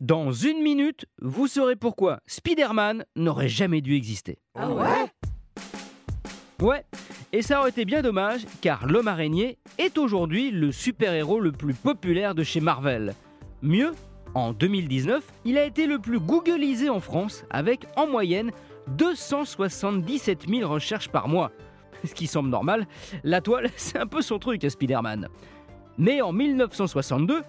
Dans une minute, vous saurez pourquoi Spider-Man n'aurait jamais dû exister. Ah ouais? Ouais, et ça aurait été bien dommage car l'homme araignée est aujourd'hui le super-héros le plus populaire de chez Marvel. Mieux, en 2019, il a été le plus googlisé en France avec en moyenne 277 000 recherches par mois. Ce qui semble normal, la toile, c'est un peu son truc à Spider-Man. Mais en 1962,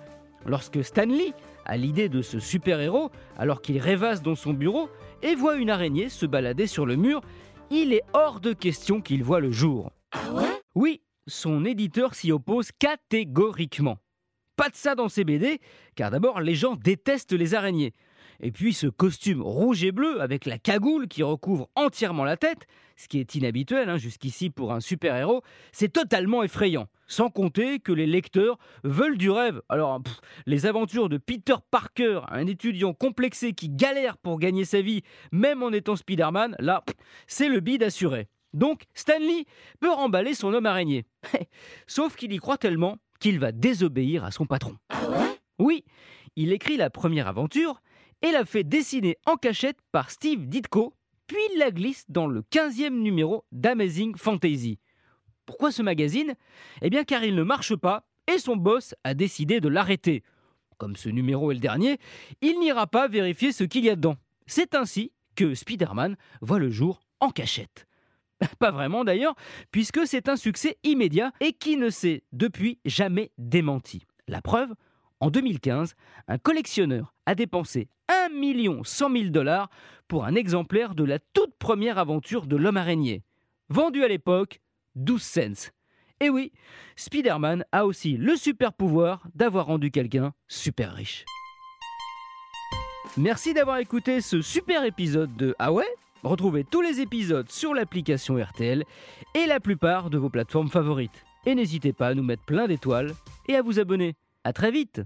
lorsque Stan Lee a l'idée de ce super-héros alors qu'il rêvasse dans son bureau et voit une araignée se balader sur le mur, il est hors de question qu'il voit le jour. Ah ouais? Oui, son éditeur s'y oppose catégoriquement. Pas de ça dans ses BD, car d'abord les gens détestent les araignées. Et puis ce costume rouge et bleu avec la cagoule qui recouvre entièrement la tête, ce qui est inhabituel hein, jusqu'ici pour un super-héros, c'est totalement effrayant. Sans compter que les lecteurs veulent du rêve. Alors, les aventures de Peter Parker, un étudiant complexé qui galère pour gagner sa vie, même en étant Spider-Man, là, c'est le bide assuré. Donc, Stanley peut remballer son homme araignée. Sauf qu'il y croit tellement qu'il va désobéir à son patron. Ah Oui, il écrit la première aventure et la fait dessiner en cachette par Steve Ditko, puis la glisse dans le 15e numéro d'Amazing Fantasy. Pourquoi ce magazine? Eh bien car il ne marche pas et son boss a décidé de l'arrêter. Comme ce numéro est le dernier, il n'ira pas vérifier ce qu'il y a dedans. C'est ainsi que Spider-Man voit le jour en cachette. Pas vraiment d'ailleurs, puisque c'est un succès immédiat et qui ne s'est depuis jamais démenti. La preuve, en 2015, un collectionneur a dépensé 1 million 100 000 dollars pour un exemplaire de la toute première aventure de l'homme araignée. Vendu à l'époque 12 cents. Et oui, Spider-Man a aussi le super pouvoir d'avoir rendu quelqu'un super riche. Merci d'avoir écouté ce super épisode de Ah Retrouvez tous les épisodes sur l'application RTL et la plupart de vos plateformes favorites. Et n'hésitez pas à nous mettre plein d'étoiles et à vous abonner. À très vite